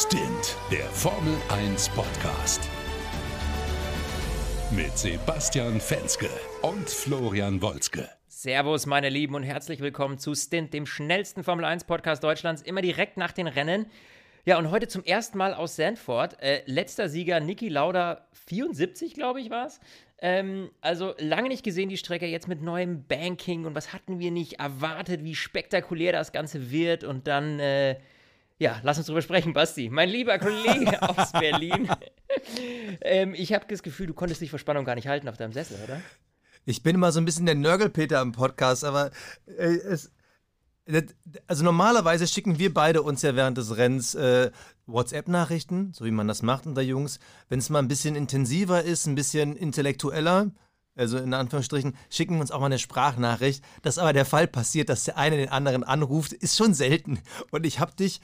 Stint, der Formel 1 Podcast. Mit Sebastian Fenske und Florian Wolzke. Servus, meine Lieben, und herzlich willkommen zu Stint, dem schnellsten Formel 1 Podcast Deutschlands, immer direkt nach den Rennen. Ja, und heute zum ersten Mal aus Sandford. Äh, letzter Sieger Niki Lauda, 74, glaube ich, war es. Ähm, also lange nicht gesehen, die Strecke jetzt mit neuem Banking und was hatten wir nicht erwartet, wie spektakulär das Ganze wird und dann. Äh, ja, lass uns drüber sprechen, Basti. Mein lieber Kollege aus Berlin. ähm, ich habe das Gefühl, du konntest dich vor Spannung gar nicht halten auf deinem Sessel, oder? Ich bin immer so ein bisschen der Nörgelpeter im Podcast, aber äh, es, also normalerweise schicken wir beide uns ja während des Rennens äh, WhatsApp-Nachrichten, so wie man das macht unter Jungs. Wenn es mal ein bisschen intensiver ist, ein bisschen intellektueller, also in Anführungsstrichen, schicken wir uns auch mal eine Sprachnachricht. Dass aber der Fall passiert, dass der eine den anderen anruft, ist schon selten. Und ich habe dich,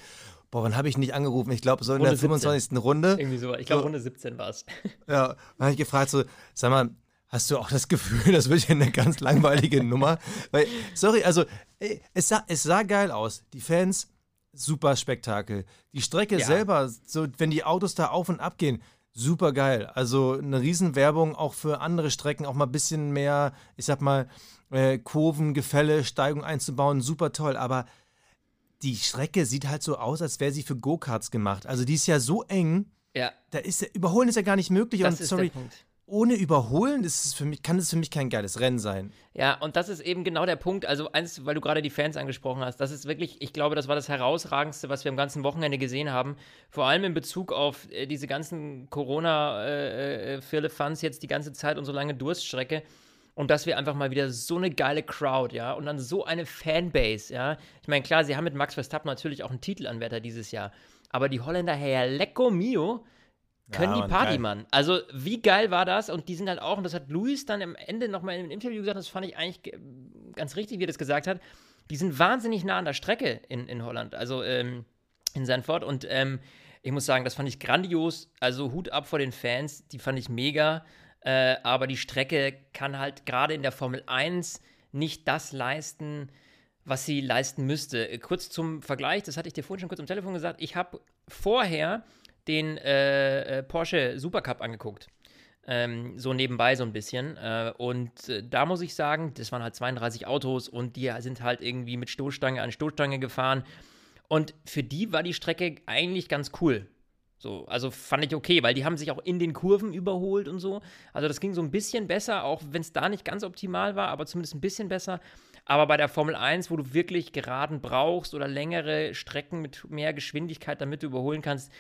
boah, wann habe ich nicht angerufen? Ich glaube, so in Runde der 25. 17. Runde. Irgendwie so, ich glaube, so, Runde 17 war es. Ja, dann habe ich gefragt, so, sag mal, Hast du auch das Gefühl, das wird ja eine ganz langweilige Nummer? Weil, sorry, also es sah, es sah geil aus. Die Fans, super Spektakel. Die Strecke ja. selber, so wenn die Autos da auf und ab gehen, super geil. Also eine Riesenwerbung auch für andere Strecken, auch mal ein bisschen mehr, ich sag mal, äh, Kurven, Gefälle, Steigung einzubauen, super toll. Aber die Strecke sieht halt so aus, als wäre sie für Go-Karts gemacht. Also die ist ja so eng. Ja. Da ist überholen ist ja gar nicht möglich. Das und ist sorry, der Punkt ohne Überholen ist es für mich, kann es für mich kein geiles Rennen sein. Ja, und das ist eben genau der Punkt. Also, eins, weil du gerade die Fans angesprochen hast, das ist wirklich, ich glaube, das war das herausragendste, was wir am ganzen Wochenende gesehen haben. Vor allem in Bezug auf äh, diese ganzen Corona-Firlefanz äh, äh, jetzt die ganze Zeit und so lange Durststrecke. Und dass wir einfach mal wieder so eine geile Crowd, ja, und dann so eine Fanbase, ja. Ich meine, klar, sie haben mit Max Verstappen natürlich auch einen Titelanwärter dieses Jahr. Aber die Holländer, Herr Lecco Mio, können ja, die Party, Mann. Also, wie geil war das? Und die sind halt auch, und das hat Luis dann am Ende nochmal im Interview gesagt, das fand ich eigentlich ganz richtig, wie er das gesagt hat. Die sind wahnsinnig nah an der Strecke in, in Holland, also ähm, in Sanford. Und ähm, ich muss sagen, das fand ich grandios. Also, Hut ab vor den Fans, die fand ich mega. Äh, aber die Strecke kann halt gerade in der Formel 1 nicht das leisten, was sie leisten müsste. Kurz zum Vergleich, das hatte ich dir vorhin schon kurz am Telefon gesagt. Ich habe vorher den äh, äh, Porsche Supercup angeguckt. Ähm, so nebenbei so ein bisschen. Äh, und äh, da muss ich sagen, das waren halt 32 Autos und die sind halt irgendwie mit Stoßstange an Stoßstange gefahren. Und für die war die Strecke eigentlich ganz cool. So, also fand ich okay, weil die haben sich auch in den Kurven überholt und so. Also das ging so ein bisschen besser, auch wenn es da nicht ganz optimal war, aber zumindest ein bisschen besser. Aber bei der Formel 1, wo du wirklich geraden brauchst oder längere Strecken mit mehr Geschwindigkeit, damit du überholen kannst,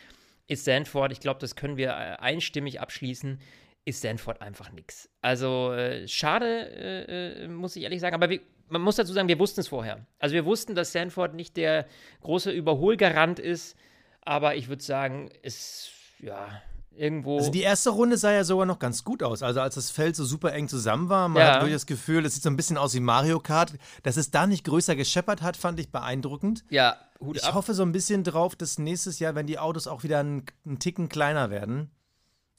ist Sanford, ich glaube, das können wir äh, einstimmig abschließen, ist Sanford einfach nichts. Also äh, schade, äh, äh, muss ich ehrlich sagen, aber wir, man muss dazu sagen, wir wussten es vorher. Also wir wussten, dass Sanford nicht der große Überholgarant ist, aber ich würde sagen, es, ja, irgendwo. Also die erste Runde sah ja sogar noch ganz gut aus. Also als das Feld so super eng zusammen war, man ja. hat wirklich das Gefühl, es sieht so ein bisschen aus wie Mario Kart. Dass es da nicht größer gescheppert hat, fand ich beeindruckend. Ja, Hut Ich ab. hoffe so ein bisschen drauf, dass nächstes Jahr, wenn die Autos auch wieder einen, einen Ticken kleiner werden,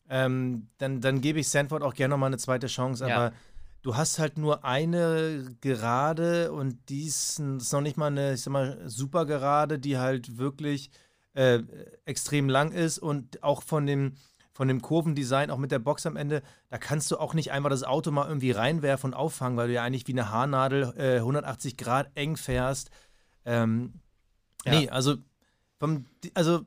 ähm, dann, dann gebe ich Sanford auch gerne nochmal eine zweite Chance. Ja. Aber du hast halt nur eine Gerade und die ist, ist noch nicht mal eine, ich sag mal, super Gerade, die halt wirklich äh, extrem lang ist und auch von dem, von dem Kurvendesign, auch mit der Box am Ende, da kannst du auch nicht einfach das Auto mal irgendwie reinwerfen und auffangen, weil du ja eigentlich wie eine Haarnadel äh, 180 Grad eng fährst. Ähm, ja. Nee, also, vom, also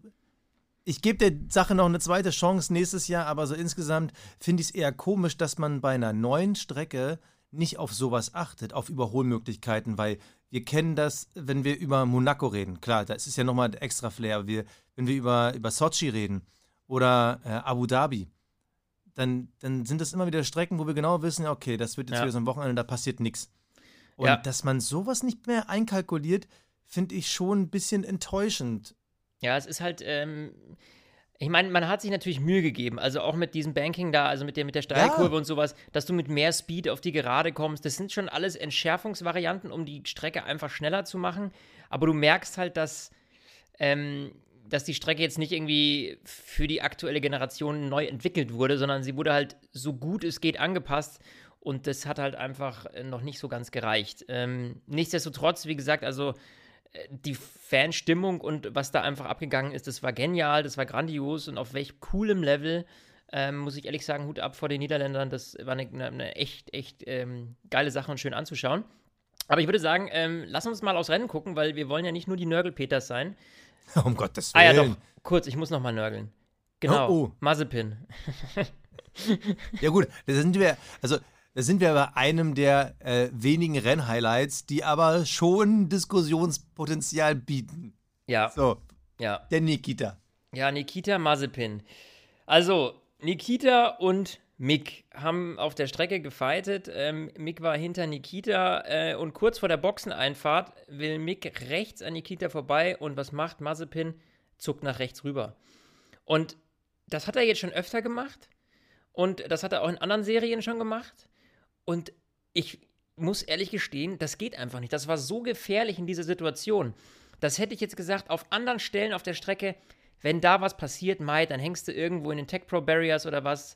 ich gebe der Sache noch eine zweite Chance nächstes Jahr, aber so insgesamt finde ich es eher komisch, dass man bei einer neuen Strecke nicht auf sowas achtet, auf Überholmöglichkeiten, weil wir kennen das, wenn wir über Monaco reden. Klar, das ist ja nochmal extra Flair. Wir, wenn wir über, über Sochi reden oder äh, Abu Dhabi, dann, dann sind das immer wieder Strecken, wo wir genau wissen, okay, das wird jetzt ja. wieder so ein Wochenende, da passiert nichts. Und ja. dass man sowas nicht mehr einkalkuliert, finde ich schon ein bisschen enttäuschend. Ja, es ist halt, ähm, ich meine, man hat sich natürlich Mühe gegeben, also auch mit diesem Banking da, also mit der, mit der Steilkurve ja. und sowas, dass du mit mehr Speed auf die Gerade kommst. Das sind schon alles Entschärfungsvarianten, um die Strecke einfach schneller zu machen. Aber du merkst halt, dass, ähm, dass die Strecke jetzt nicht irgendwie für die aktuelle Generation neu entwickelt wurde, sondern sie wurde halt so gut es geht angepasst. Und das hat halt einfach noch nicht so ganz gereicht. Ähm, nichtsdestotrotz, wie gesagt, also die Fanstimmung und was da einfach abgegangen ist, das war genial, das war grandios und auf welch coolem Level. Ähm, muss ich ehrlich sagen, Hut ab vor den Niederländern. Das war eine, eine echt, echt ähm, geile Sache und schön anzuschauen. Aber ich würde sagen, ähm, lass uns mal aufs Rennen gucken, weil wir wollen ja nicht nur die Nörgel-Peters sein. Um Gottes Willen. Ah ja, doch, kurz, ich muss noch mal nörgeln. Genau, oh, oh. Mazepin. ja gut, da sind wir, also da sind wir bei einem der äh, wenigen Rennhighlights, die aber schon Diskussionspotenzial bieten. Ja. So. Ja. Der Nikita. Ja, Nikita Mazepin. Also, Nikita und Mick haben auf der Strecke gefightet. Ähm, Mick war hinter Nikita äh, und kurz vor der Boxeneinfahrt will Mick rechts an Nikita vorbei und was macht Mazepin? Zuckt nach rechts rüber. Und das hat er jetzt schon öfter gemacht und das hat er auch in anderen Serien schon gemacht. Und ich muss ehrlich gestehen, das geht einfach nicht. Das war so gefährlich in dieser Situation. Das hätte ich jetzt gesagt, auf anderen Stellen auf der Strecke, wenn da was passiert, Mai, dann hängst du irgendwo in den Tech Pro Barriers oder was,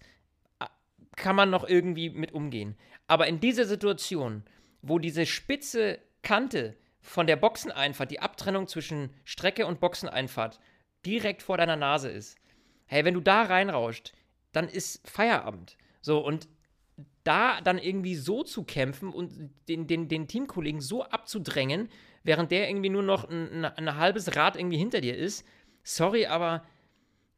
kann man noch irgendwie mit umgehen. Aber in dieser Situation, wo diese spitze Kante von der Boxeneinfahrt, die Abtrennung zwischen Strecke und Boxeneinfahrt direkt vor deiner Nase ist, hey, wenn du da reinrauscht, dann ist Feierabend. So, und da dann irgendwie so zu kämpfen und den, den, den Teamkollegen so abzudrängen, während der irgendwie nur noch ein, ein, ein halbes Rad irgendwie hinter dir ist, sorry, aber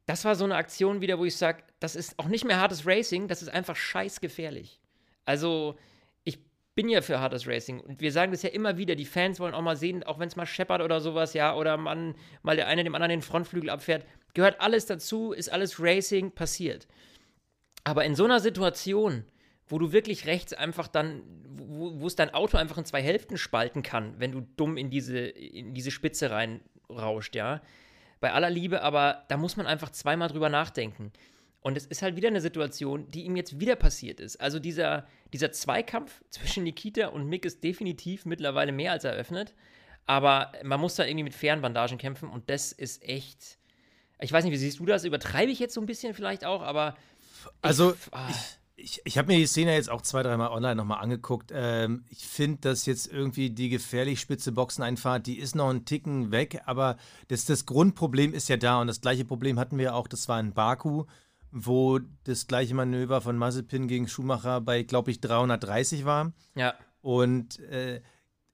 das war so eine Aktion wieder, wo ich sage, das ist auch nicht mehr hartes Racing, das ist einfach scheißgefährlich. Also, ich bin ja für hartes Racing und wir sagen das ja immer wieder, die Fans wollen auch mal sehen, auch wenn es mal scheppert oder sowas, ja, oder man mal der eine dem anderen den Frontflügel abfährt, gehört alles dazu, ist alles Racing, passiert. Aber in so einer Situation, wo du wirklich rechts einfach dann, wo es dein Auto einfach in zwei Hälften spalten kann, wenn du dumm in diese, in diese Spitze reinrauscht, ja. Bei aller Liebe, aber da muss man einfach zweimal drüber nachdenken. Und es ist halt wieder eine Situation, die ihm jetzt wieder passiert ist. Also dieser, dieser Zweikampf zwischen Nikita und Mick ist definitiv mittlerweile mehr als eröffnet. Aber man muss da irgendwie mit fairen Bandagen kämpfen und das ist echt. Ich weiß nicht, wie siehst du das? Übertreibe ich jetzt so ein bisschen vielleicht auch, aber. Also, ich, ah. ich, ich, ich habe mir die Szene jetzt auch zwei, dreimal online nochmal angeguckt. Ähm, ich finde, dass jetzt irgendwie die gefährlich spitze Boxeneinfahrt, die ist noch einen Ticken weg, aber das, das Grundproblem ist ja da und das gleiche Problem hatten wir auch, das war in Baku, wo das gleiche Manöver von Mazepin gegen Schumacher bei, glaube ich, 330 war. Ja. Und äh,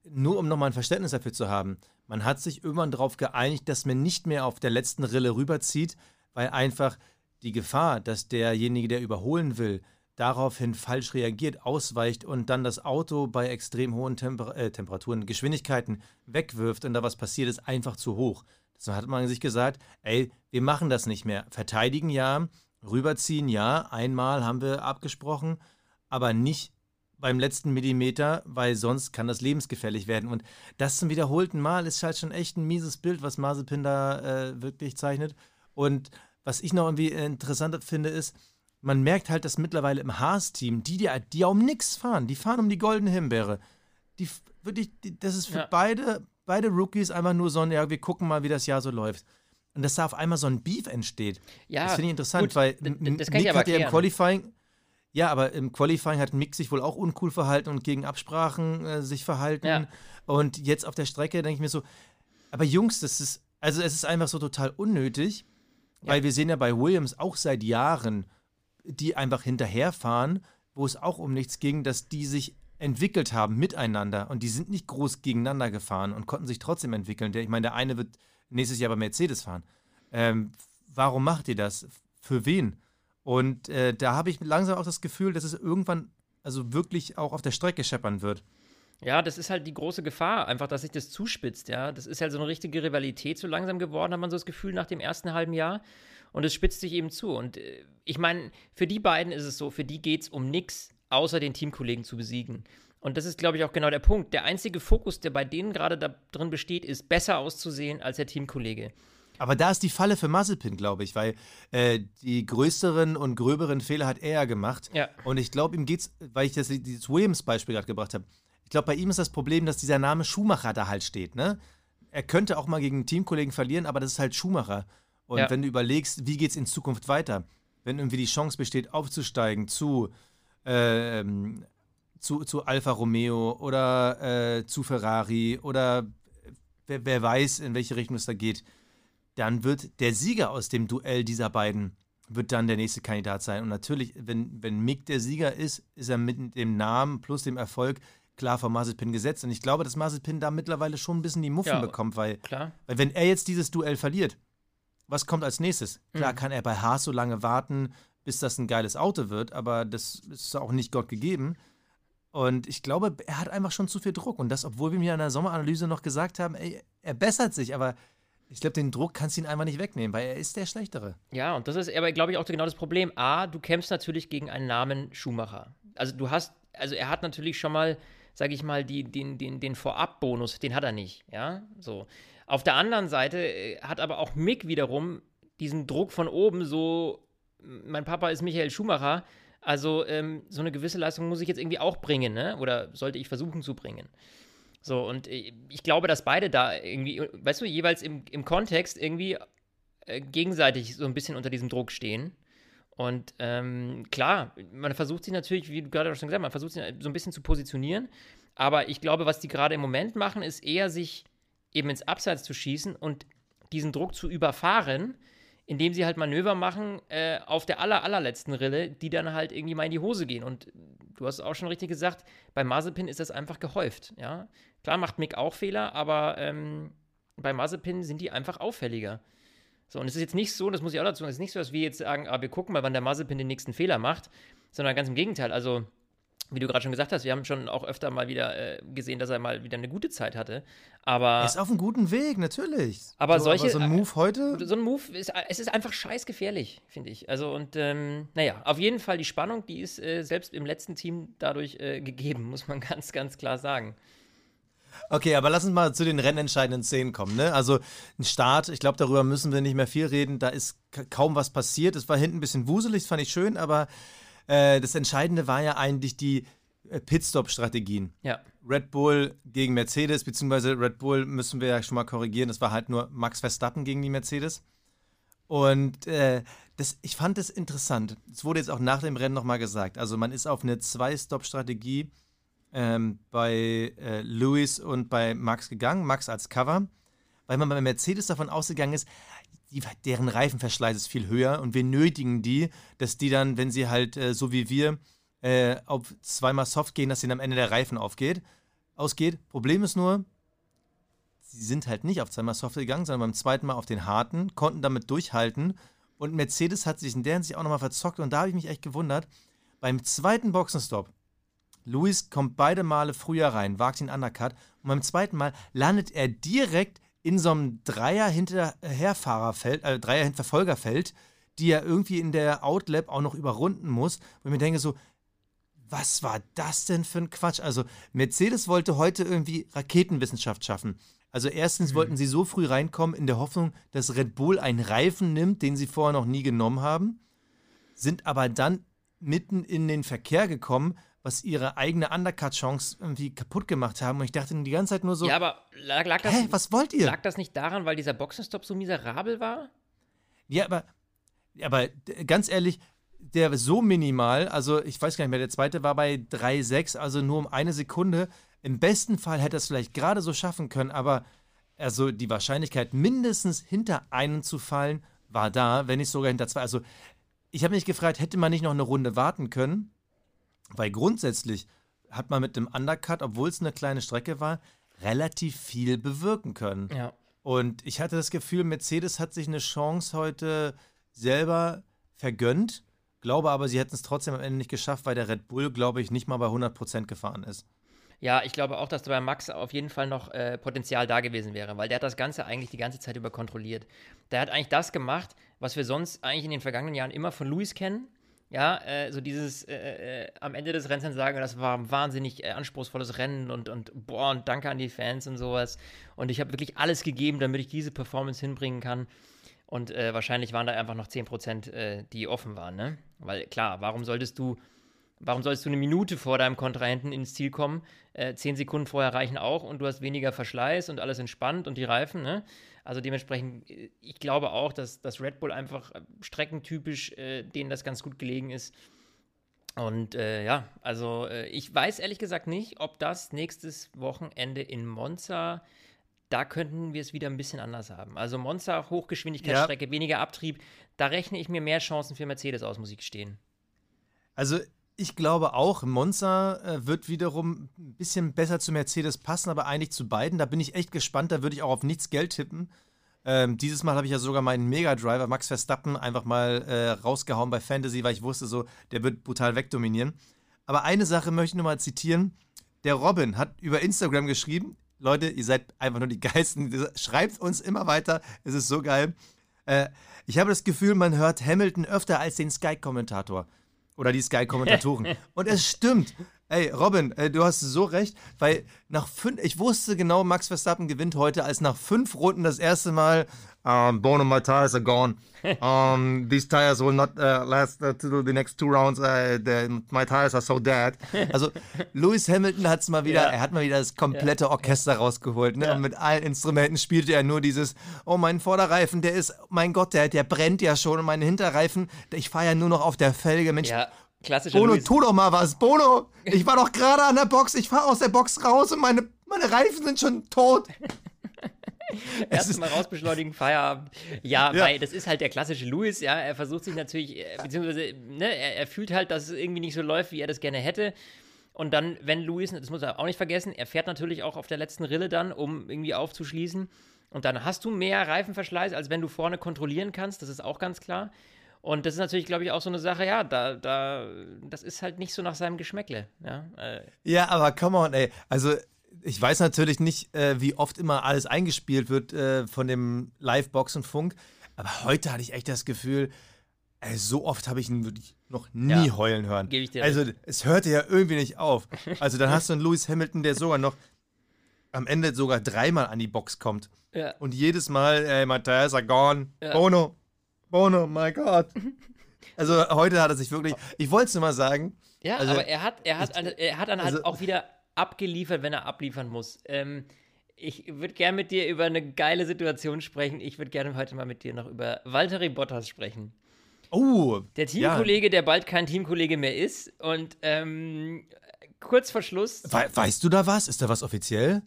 nur um nochmal ein Verständnis dafür zu haben, man hat sich irgendwann darauf geeinigt, dass man nicht mehr auf der letzten Rille rüberzieht, weil einfach die Gefahr, dass derjenige, der überholen will, daraufhin falsch reagiert, ausweicht und dann das Auto bei extrem hohen Temper äh, Temperaturen, Geschwindigkeiten wegwirft und da was passiert, ist einfach zu hoch. So hat man sich gesagt, ey, wir machen das nicht mehr. Verteidigen ja, rüberziehen ja, einmal haben wir abgesprochen, aber nicht beim letzten Millimeter, weil sonst kann das lebensgefährlich werden. Und das zum wiederholten Mal ist halt schon echt ein mieses Bild, was Mazepin da äh, wirklich zeichnet. Und was ich noch irgendwie interessant finde, ist, man merkt halt, dass mittlerweile im Haas-Team, die, die, die ja um nichts fahren, die fahren um die goldene Himbeere. Die wirklich, die, das ist für ja. beide, beide Rookies einfach nur so ein, ja, wir gucken mal, wie das Jahr so läuft. Und dass da auf einmal so ein Beef entsteht. Ja, das finde ich interessant, gut, weil das Mick hat ja im Qualifying, ja, aber im Qualifying hat Mick sich wohl auch uncool verhalten und gegen Absprachen äh, sich verhalten. Ja. Und jetzt auf der Strecke denke ich mir so, aber Jungs, das ist, also es ist einfach so total unnötig, ja. weil wir sehen ja bei Williams auch seit Jahren, die einfach hinterherfahren, wo es auch um nichts ging, dass die sich entwickelt haben miteinander und die sind nicht groß gegeneinander gefahren und konnten sich trotzdem entwickeln. ich meine, der eine wird nächstes Jahr bei Mercedes fahren. Ähm, warum macht ihr das? Für wen? Und äh, da habe ich langsam auch das Gefühl, dass es irgendwann also wirklich auch auf der Strecke scheppern wird. Ja, das ist halt die große Gefahr, einfach, dass sich das zuspitzt, ja. Das ist halt so eine richtige Rivalität so langsam geworden, hat man so das Gefühl nach dem ersten halben Jahr. Und es spitzt sich eben zu. Und äh, ich meine, für die beiden ist es so, für die geht es um nichts, außer den Teamkollegen zu besiegen. Und das ist, glaube ich, auch genau der Punkt. Der einzige Fokus, der bei denen gerade da drin besteht, ist, besser auszusehen als der Teamkollege. Aber da ist die Falle für Mazepin, glaube ich, weil äh, die größeren und gröberen Fehler hat er ja gemacht. Ja. Und ich glaube, ihm geht's, weil ich das, dieses Williams-Beispiel gerade gebracht habe, ich glaube, bei ihm ist das Problem, dass dieser Name Schumacher da halt steht, ne? Er könnte auch mal gegen einen Teamkollegen verlieren, aber das ist halt Schumacher. Und ja. wenn du überlegst, wie geht es in Zukunft weiter, wenn irgendwie die Chance besteht, aufzusteigen zu, äh, zu, zu Alfa Romeo oder äh, zu Ferrari oder wer, wer weiß, in welche Richtung es da geht, dann wird der Sieger aus dem Duell dieser beiden wird dann der nächste Kandidat sein. Und natürlich, wenn, wenn Mick der Sieger ist, ist er mit dem Namen plus dem Erfolg klar vor Mazepin gesetzt. Und ich glaube, dass Mazepin da mittlerweile schon ein bisschen die Muffen ja, bekommt, weil, klar. weil wenn er jetzt dieses Duell verliert, was kommt als nächstes? Klar mhm. kann er bei Haas so lange warten, bis das ein geiles Auto wird, aber das ist auch nicht Gott gegeben. Und ich glaube, er hat einfach schon zu viel Druck. Und das, obwohl wir mir in der Sommeranalyse noch gesagt haben, ey, er bessert sich, aber ich glaube, den Druck kannst du ihn einfach nicht wegnehmen, weil er ist der Schlechtere. Ja, und das ist aber, glaube ich, auch genau das Problem. A, du kämpfst natürlich gegen einen Namen Schumacher. Also du hast, also er hat natürlich schon mal, sage ich mal, die, den, den, den Vorab-Bonus, den hat er nicht, ja, so. Auf der anderen Seite äh, hat aber auch Mick wiederum diesen Druck von oben, so, mein Papa ist Michael Schumacher, also ähm, so eine gewisse Leistung muss ich jetzt irgendwie auch bringen, ne? Oder sollte ich versuchen zu bringen. So, und äh, ich glaube, dass beide da irgendwie, weißt du, jeweils im, im Kontext irgendwie äh, gegenseitig so ein bisschen unter diesem Druck stehen. Und ähm, klar, man versucht sich natürlich, wie du gerade schon gesagt hast, man versucht sich so ein bisschen zu positionieren. Aber ich glaube, was die gerade im Moment machen, ist eher sich eben ins Abseits zu schießen und diesen Druck zu überfahren, indem sie halt Manöver machen äh, auf der aller, allerletzten Rille, die dann halt irgendwie mal in die Hose gehen. Und du hast auch schon richtig gesagt, bei Mazepin ist das einfach gehäuft. Ja? Klar macht Mick auch Fehler, aber ähm, bei Mazepin sind die einfach auffälliger. So, und es ist jetzt nicht so, das muss ich auch dazu sagen, es ist nicht so, dass wir jetzt sagen, ah, wir gucken mal, wann der Mazepin den nächsten Fehler macht, sondern ganz im Gegenteil. Also, wie du gerade schon gesagt hast, wir haben schon auch öfter mal wieder äh, gesehen, dass er mal wieder eine gute Zeit hatte. Aber. Er ist auf einem guten Weg, natürlich. Aber so, solche. Aber so ein Move heute. So ein Move, ist, es ist einfach scheißgefährlich, finde ich. Also, und ähm, naja, auf jeden Fall die Spannung, die ist äh, selbst im letzten Team dadurch äh, gegeben, muss man ganz, ganz klar sagen. Okay, aber lass uns mal zu den rennentscheidenden Szenen kommen. Ne? Also ein Start, ich glaube, darüber müssen wir nicht mehr viel reden. Da ist kaum was passiert. Es war hinten ein bisschen wuselig, das fand ich schön, aber äh, das Entscheidende war ja eigentlich die äh, Pitstop-Strategien. Ja. Red Bull gegen Mercedes, beziehungsweise Red Bull müssen wir ja schon mal korrigieren. Das war halt nur Max Verstappen gegen die Mercedes. Und äh, das, ich fand es interessant. Es wurde jetzt auch nach dem Rennen nochmal gesagt. Also man ist auf eine Zwei-Stop-Strategie ähm, bei äh, Lewis und bei Max gegangen. Max als Cover, weil man bei Mercedes davon ausgegangen ist, die, deren Reifenverschleiß ist viel höher und wir nötigen die, dass die dann, wenn sie halt äh, so wie wir äh, auf zweimal Soft gehen, dass ihnen am Ende der Reifen aufgeht, ausgeht. Problem ist nur, sie sind halt nicht auf zweimal Soft gegangen, sondern beim zweiten Mal auf den harten, konnten damit durchhalten und Mercedes hat sich in der Hinsicht auch nochmal verzockt und da habe ich mich echt gewundert. Beim zweiten Boxenstopp, Luis kommt beide Male früher rein, wagt den Undercut und beim zweiten Mal landet er direkt in so einem Dreier-Hinterherfahrerfeld, äh, Dreier-Verfolgerfeld, die er irgendwie in der Outlap auch noch überrunden muss. Und ich mir denke so, was war das denn für ein Quatsch? Also Mercedes wollte heute irgendwie Raketenwissenschaft schaffen. Also erstens mhm. wollten sie so früh reinkommen in der Hoffnung, dass Red Bull einen Reifen nimmt, den sie vorher noch nie genommen haben, sind aber dann mitten in den Verkehr gekommen, was ihre eigene Undercut-Chance irgendwie kaputt gemacht haben. Und ich dachte die ganze Zeit nur so. Ja, aber lag, lag das. Hä, was wollt ihr? Lag das nicht daran, weil dieser Boxenstopp so miserabel war? Ja, aber, aber ganz ehrlich, der so minimal, also ich weiß gar nicht mehr, der zweite war bei 3,6, also nur um eine Sekunde. Im besten Fall hätte er es vielleicht gerade so schaffen können, aber also die Wahrscheinlichkeit, mindestens hinter einen zu fallen, war da, wenn nicht sogar hinter zwei. Also ich habe mich gefragt, hätte man nicht noch eine Runde warten können? Weil grundsätzlich hat man mit dem Undercut, obwohl es eine kleine Strecke war, relativ viel bewirken können. Ja. Und ich hatte das Gefühl, Mercedes hat sich eine Chance heute selber vergönnt, glaube aber, sie hätten es trotzdem am Ende nicht geschafft, weil der Red Bull, glaube ich, nicht mal bei 100% gefahren ist. Ja, ich glaube auch, dass da bei Max auf jeden Fall noch äh, Potenzial da gewesen wäre, weil der hat das Ganze eigentlich die ganze Zeit über kontrolliert. Der hat eigentlich das gemacht, was wir sonst eigentlich in den vergangenen Jahren immer von Luis kennen, ja, äh, so dieses äh, äh, am Ende des Rennens dann sagen, das war ein wahnsinnig äh, anspruchsvolles Rennen und, und boah, und danke an die Fans und sowas. Und ich habe wirklich alles gegeben, damit ich diese Performance hinbringen kann. Und äh, wahrscheinlich waren da einfach noch 10%, äh, die offen waren, ne? Weil klar, warum solltest du, warum solltest du eine Minute vor deinem Kontrahenten ins Ziel kommen? zehn Sekunden vorher reichen auch und du hast weniger Verschleiß und alles entspannt und die Reifen, ne? Also dementsprechend, äh, ich glaube auch, dass, dass Red Bull einfach äh, streckentypisch äh, denen das ganz gut gelegen ist. Und äh, ja, also äh, ich weiß ehrlich gesagt nicht, ob das nächstes Wochenende in Monza da könnten wir es wieder ein bisschen anders haben. Also Monster, Hochgeschwindigkeitsstrecke, ja. weniger Abtrieb, da rechne ich mir mehr Chancen für Mercedes aus, muss ich gestehen. Also ich glaube auch, Monza äh, wird wiederum ein bisschen besser zu Mercedes passen, aber eigentlich zu beiden. Da bin ich echt gespannt, da würde ich auch auf nichts Geld tippen. Ähm, dieses Mal habe ich ja sogar meinen Mega Driver Max Verstappen einfach mal äh, rausgehauen bei Fantasy, weil ich wusste so, der wird brutal wegdominieren. Aber eine Sache möchte ich nur mal zitieren. Der Robin hat über Instagram geschrieben, Leute, ihr seid einfach nur die Geisten. Schreibt uns immer weiter. Es ist so geil. Äh, ich habe das Gefühl, man hört Hamilton öfter als den Sky-Kommentator. Oder die Sky-Kommentatoren. Und es stimmt. Ey, Robin, äh, du hast so recht, weil nach fünf, ich wusste genau, Max Verstappen gewinnt heute, als nach fünf Runden das erste Mal um, bone of my tires are gone. Um, these tires will not uh, last uh, to the next two rounds. Uh, the, my tires are so dead. Also Lewis Hamilton hat es mal wieder, ja. er hat mal wieder das komplette Orchester rausgeholt. Ne? Ja. Und mit allen Instrumenten spielte er nur dieses, oh mein Vorderreifen, der ist, mein Gott, der, der brennt ja schon und meine Hinterreifen, ich fahre ja nur noch auf der Felge. Mensch, ja. Klassischer Bono, Louis. tu doch mal was. Bono, ich war doch gerade an der Box. Ich fahre aus der Box raus und meine, meine Reifen sind schon tot. Erstmal rausbeschleunigen, Feierabend. Ja, ja, weil das ist halt der klassische Louis, ja. Er versucht sich natürlich, äh, beziehungsweise, ne, er, er, fühlt halt, dass es irgendwie nicht so läuft, wie er das gerne hätte. Und dann, wenn Louis, das muss er auch nicht vergessen, er fährt natürlich auch auf der letzten Rille dann, um irgendwie aufzuschließen. Und dann hast du mehr Reifenverschleiß, als wenn du vorne kontrollieren kannst. Das ist auch ganz klar. Und das ist natürlich, glaube ich, auch so eine Sache, ja, da, da, das ist halt nicht so nach seinem Geschmäckle. Ja, äh. ja aber come on, ey. Also, ich weiß natürlich nicht, äh, wie oft immer alles eingespielt wird äh, von dem Live-Boxenfunk, aber heute hatte ich echt das Gefühl, ey, so oft habe ich ihn wirklich noch nie ja, heulen hören. Gebe ich dir also, es hörte ja irgendwie nicht auf. Also, dann hast du einen Lewis Hamilton, der sogar noch am Ende sogar dreimal an die Box kommt. Ja. Und jedes Mal, ey, Matthias are gone. Ja. Bono, Bono, mein Gott. Also heute hat er sich wirklich, ich wollte es nur mal sagen. Ja, also, aber er hat, er hat, er hat dann halt also, auch wieder abgeliefert, wenn er abliefern muss. Ähm, ich würde gerne mit dir über eine geile Situation sprechen. Ich würde gerne heute mal mit dir noch über Valtteri Bottas sprechen. Oh. Der Teamkollege, ja. der bald kein Teamkollege mehr ist. Und ähm, kurz vor Schluss. We weißt du da was? Ist da was offiziell?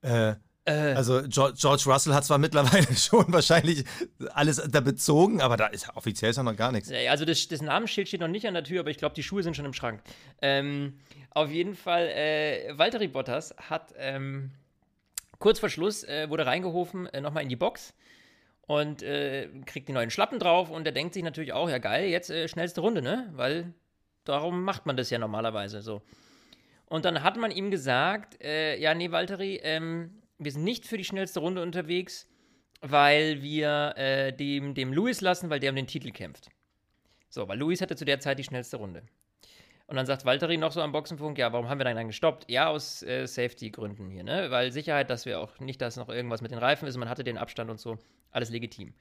Äh, äh, also George Russell hat zwar mittlerweile schon wahrscheinlich alles da bezogen, aber da ist offiziell ist noch gar nichts. Also das, das, Namensschild steht noch nicht an der Tür, aber ich glaube, die Schuhe sind schon im Schrank. Ähm, auf jeden Fall, äh, Valtteri Bottas hat ähm, kurz vor Schluss äh, wurde reingehofen, äh, nochmal in die Box und äh, kriegt die neuen Schlappen drauf und er denkt sich natürlich auch, ja geil, jetzt äh, schnellste Runde, ne? Weil darum macht man das ja normalerweise so. Und dann hat man ihm gesagt, äh, ja, nee, Valtteri, ähm, wir sind nicht für die schnellste Runde unterwegs, weil wir äh, dem, dem Lewis lassen, weil der um den Titel kämpft. So, weil Lewis hatte zu der Zeit die schnellste Runde. Und dann sagt Valtteri noch so am Boxenfunk, ja, warum haben wir dann gestoppt? Ja, aus äh, Safety-Gründen hier, ne? Weil Sicherheit, dass wir auch nicht, dass noch irgendwas mit den Reifen ist, man hatte den Abstand und so, alles legitim.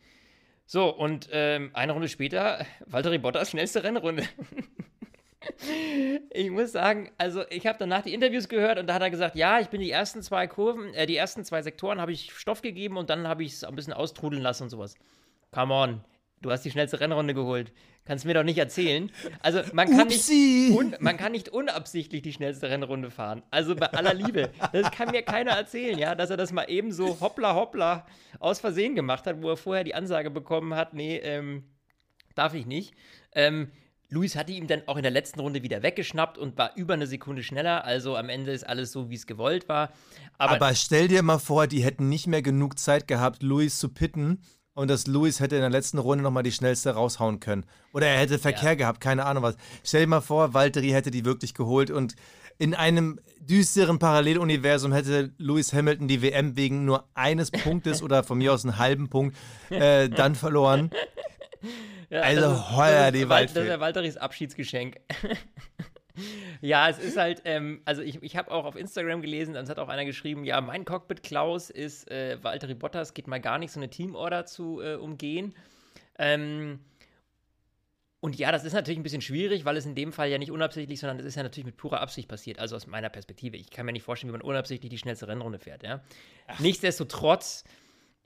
So, und ähm, eine Runde später, Valtteri Bottas schnellste Rennrunde. ich muss sagen, also ich habe danach die Interviews gehört und da hat er gesagt, ja, ich bin die ersten zwei Kurven, äh, die ersten zwei Sektoren habe ich Stoff gegeben und dann habe ich es ein bisschen austrudeln lassen und sowas. Come on, du hast die schnellste Rennrunde geholt. Kannst mir doch nicht erzählen. Also man kann, nicht, man kann nicht unabsichtlich die schnellste Rennrunde fahren. Also bei aller Liebe. Das kann mir keiner erzählen, ja, dass er das mal eben so hoppla hoppla aus Versehen gemacht hat, wo er vorher die Ansage bekommen hat, nee, ähm, darf ich nicht. Ähm, Luis hatte ihm dann auch in der letzten Runde wieder weggeschnappt und war über eine Sekunde schneller. Also am Ende ist alles so, wie es gewollt war. Aber, Aber stell dir mal vor, die hätten nicht mehr genug Zeit gehabt, Luis zu pitten. Und dass Luis hätte in der letzten Runde nochmal die schnellste raushauen können. Oder er hätte Verkehr ja. gehabt, keine Ahnung was. Stell dir mal vor, Valtteri hätte die wirklich geholt und in einem düsteren Paralleluniversum hätte Lewis Hamilton die WM wegen nur eines Punktes oder von mir aus einen halben Punkt äh, dann verloren. Ja, also heuer die Waldfee. Das ist ja Walteris Abschiedsgeschenk. ja, es ist halt, ähm, also ich, ich habe auch auf Instagram gelesen, dann hat auch einer geschrieben, ja, mein Cockpit Klaus ist äh, Valtteri Bottas, geht mal gar nicht, so eine Teamorder zu äh, umgehen. Ähm, und ja, das ist natürlich ein bisschen schwierig, weil es in dem Fall ja nicht unabsichtlich, sondern es ist ja natürlich mit purer Absicht passiert. Also aus meiner Perspektive. Ich kann mir nicht vorstellen, wie man unabsichtlich die schnellste Rennrunde fährt. Ja? Nichtsdestotrotz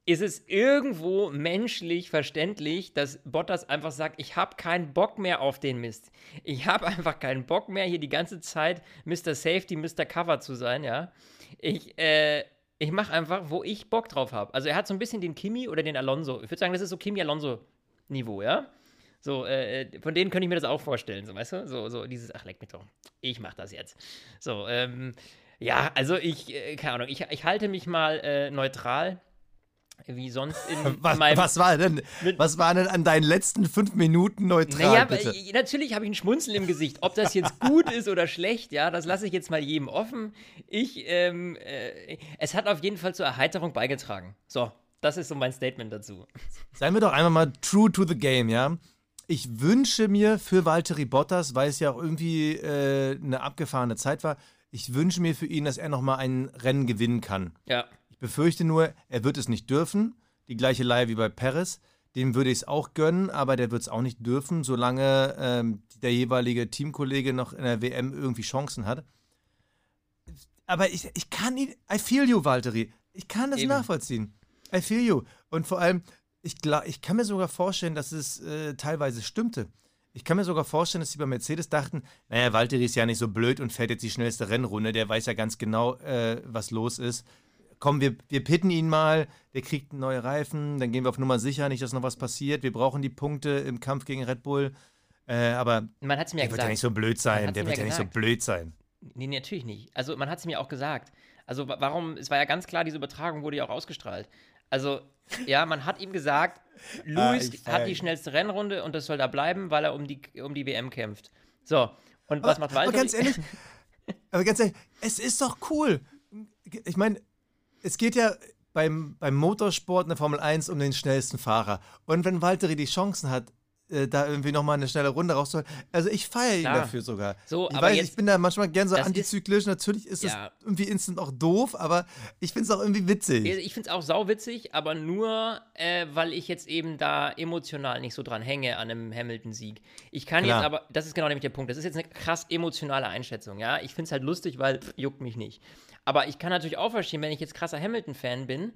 ist es irgendwo menschlich verständlich, dass Bottas einfach sagt, ich habe keinen Bock mehr auf den Mist. Ich habe einfach keinen Bock mehr, hier die ganze Zeit Mr. Safety, Mr. Cover zu sein, ja. Ich, äh, Ich mache einfach, wo ich Bock drauf habe. Also er hat so ein bisschen den Kimi oder den Alonso. Ich würde sagen, das ist so Kimi-Alonso-Niveau, ja? So, äh, äh, von denen könnte ich mir das auch vorstellen, so, weißt du? So, so dieses, ach, leck mich doch. Ich mach das jetzt. So, ähm, ja, also ich, äh, keine Ahnung, ich, ich halte mich mal äh, neutral wie sonst in was, meinem. Was war denn, was war denn an deinen letzten fünf Minuten neutral? Naja, bitte? natürlich habe ich ein Schmunzeln im Gesicht. Ob das jetzt gut ist oder schlecht, ja, das lasse ich jetzt mal jedem offen. Ich, ähm, äh, es hat auf jeden Fall zur Erheiterung beigetragen. So, das ist so mein Statement dazu. Seien wir doch einmal mal true to the game, ja? Ich wünsche mir für Valtteri Bottas, weil es ja auch irgendwie äh, eine abgefahrene Zeit war, ich wünsche mir für ihn, dass er nochmal ein Rennen gewinnen kann. Ja befürchte nur, er wird es nicht dürfen. Die gleiche Leihe wie bei Perez. Dem würde ich es auch gönnen, aber der wird es auch nicht dürfen, solange ähm, der jeweilige Teamkollege noch in der WM irgendwie Chancen hat. Aber ich, ich kann ihn, I feel you, Valtteri. Ich kann das Eben. nachvollziehen. I feel you. Und vor allem, ich, ich kann mir sogar vorstellen, dass es äh, teilweise stimmte. Ich kann mir sogar vorstellen, dass sie bei Mercedes dachten, naja, Valtteri ist ja nicht so blöd und fährt jetzt die schnellste Rennrunde, der weiß ja ganz genau, äh, was los ist komm, wir, wir pitten ihn mal, der kriegt neue Reifen, dann gehen wir auf Nummer sicher, nicht, dass noch was passiert. Wir brauchen die Punkte im Kampf gegen Red Bull. Äh, aber man hat's mir der ja wird ja nicht so blöd sein. Der wird ja, ja nicht so blöd sein. Nee, natürlich nicht. Also man hat es mir auch gesagt. Also warum, es war ja ganz klar, diese Übertragung wurde ja auch ausgestrahlt. Also, ja, man hat ihm gesagt, Luis ah, hat die schnellste Rennrunde und das soll da bleiben, weil er um die, um die WM kämpft. So, und aber, was macht Walter? Aber ganz ehrlich, aber ganz ehrlich, es ist doch cool. Ich meine, es geht ja beim, beim Motorsport in der Formel 1 um den schnellsten Fahrer. Und wenn Valtteri die Chancen hat, äh, da irgendwie nochmal eine schnelle Runde rauszuholen. Also ich feiere ihn dafür sogar. So, ich weiß, ich bin da manchmal gern so antizyklisch. Ist, Natürlich ist es ja. irgendwie instant auch doof, aber ich finde es auch irgendwie witzig. Ich finde es auch sauwitzig, aber nur, äh, weil ich jetzt eben da emotional nicht so dran hänge an einem Hamilton-Sieg. Ich kann Klar. jetzt aber, das ist genau nämlich der Punkt, das ist jetzt eine krass emotionale Einschätzung, ja. Ich finde es halt lustig, weil pff, juckt mich nicht. Aber ich kann natürlich auch verstehen, wenn ich jetzt krasser Hamilton-Fan bin,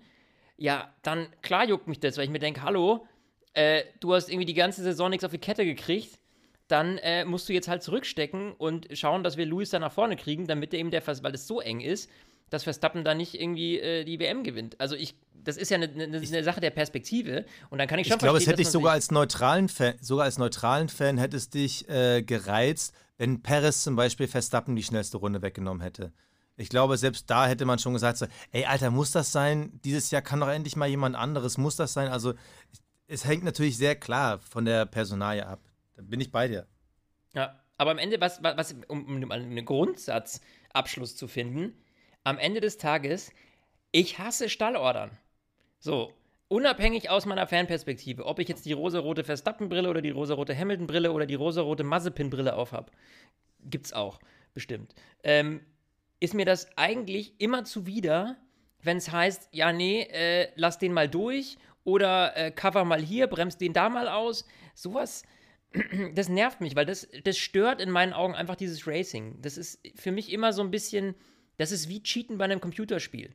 ja, dann klar juckt mich das, weil ich mir denke, hallo, äh, du hast irgendwie die ganze Saison nichts auf die Kette gekriegt, dann äh, musst du jetzt halt zurückstecken und schauen, dass wir Luis da nach vorne kriegen, damit er eben der, weil es so eng ist, dass Verstappen da nicht irgendwie äh, die WM gewinnt. Also ich, das ist ja eine, eine, eine Sache der Perspektive und dann kann ich schon Ich glaube, es hätte dich sogar als neutralen Fan, sogar als neutralen Fan hätte es dich äh, gereizt, wenn Perez zum Beispiel Verstappen die schnellste Runde weggenommen hätte. Ich glaube, selbst da hätte man schon gesagt, so, ey, Alter, muss das sein? Dieses Jahr kann doch endlich mal jemand anderes, muss das sein? Also, es hängt natürlich sehr klar von der Personalie ab. Da bin ich bei dir. Ja, aber am Ende, was, was um, einen Grundsatzabschluss zu finden, am Ende des Tages, ich hasse Stallordern. So, unabhängig aus meiner Fanperspektive, ob ich jetzt die rosarote Verstappen-Brille oder die rosarote Hamilton-Brille oder die rosarote Mazepin-Brille aufhab, gibt's auch, bestimmt. Ähm, ist mir das eigentlich immer zuwider, wenn es heißt, ja, nee, äh, lass den mal durch oder äh, cover mal hier, bremst den da mal aus. Sowas, das nervt mich, weil das, das stört in meinen Augen einfach dieses Racing. Das ist für mich immer so ein bisschen, das ist wie Cheaten bei einem Computerspiel.